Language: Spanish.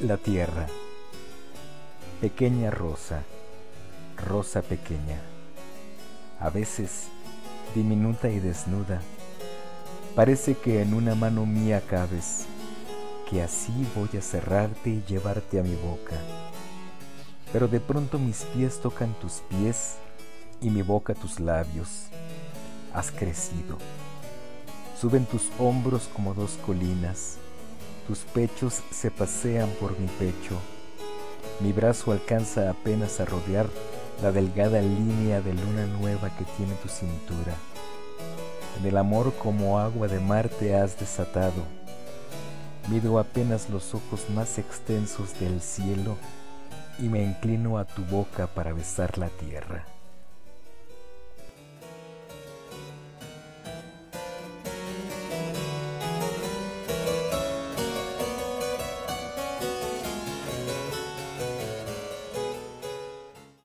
La tierra. Pequeña rosa, rosa pequeña. A veces, diminuta y desnuda, parece que en una mano mía cabes, que así voy a cerrarte y llevarte a mi boca. Pero de pronto mis pies tocan tus pies y mi boca tus labios. Has crecido. Suben tus hombros como dos colinas tus pechos se pasean por mi pecho. Mi brazo alcanza apenas a rodear la delgada línea de luna nueva que tiene tu cintura. En el amor como agua de mar te has desatado. Mido apenas los ojos más extensos del cielo y me inclino a tu boca para besar la tierra.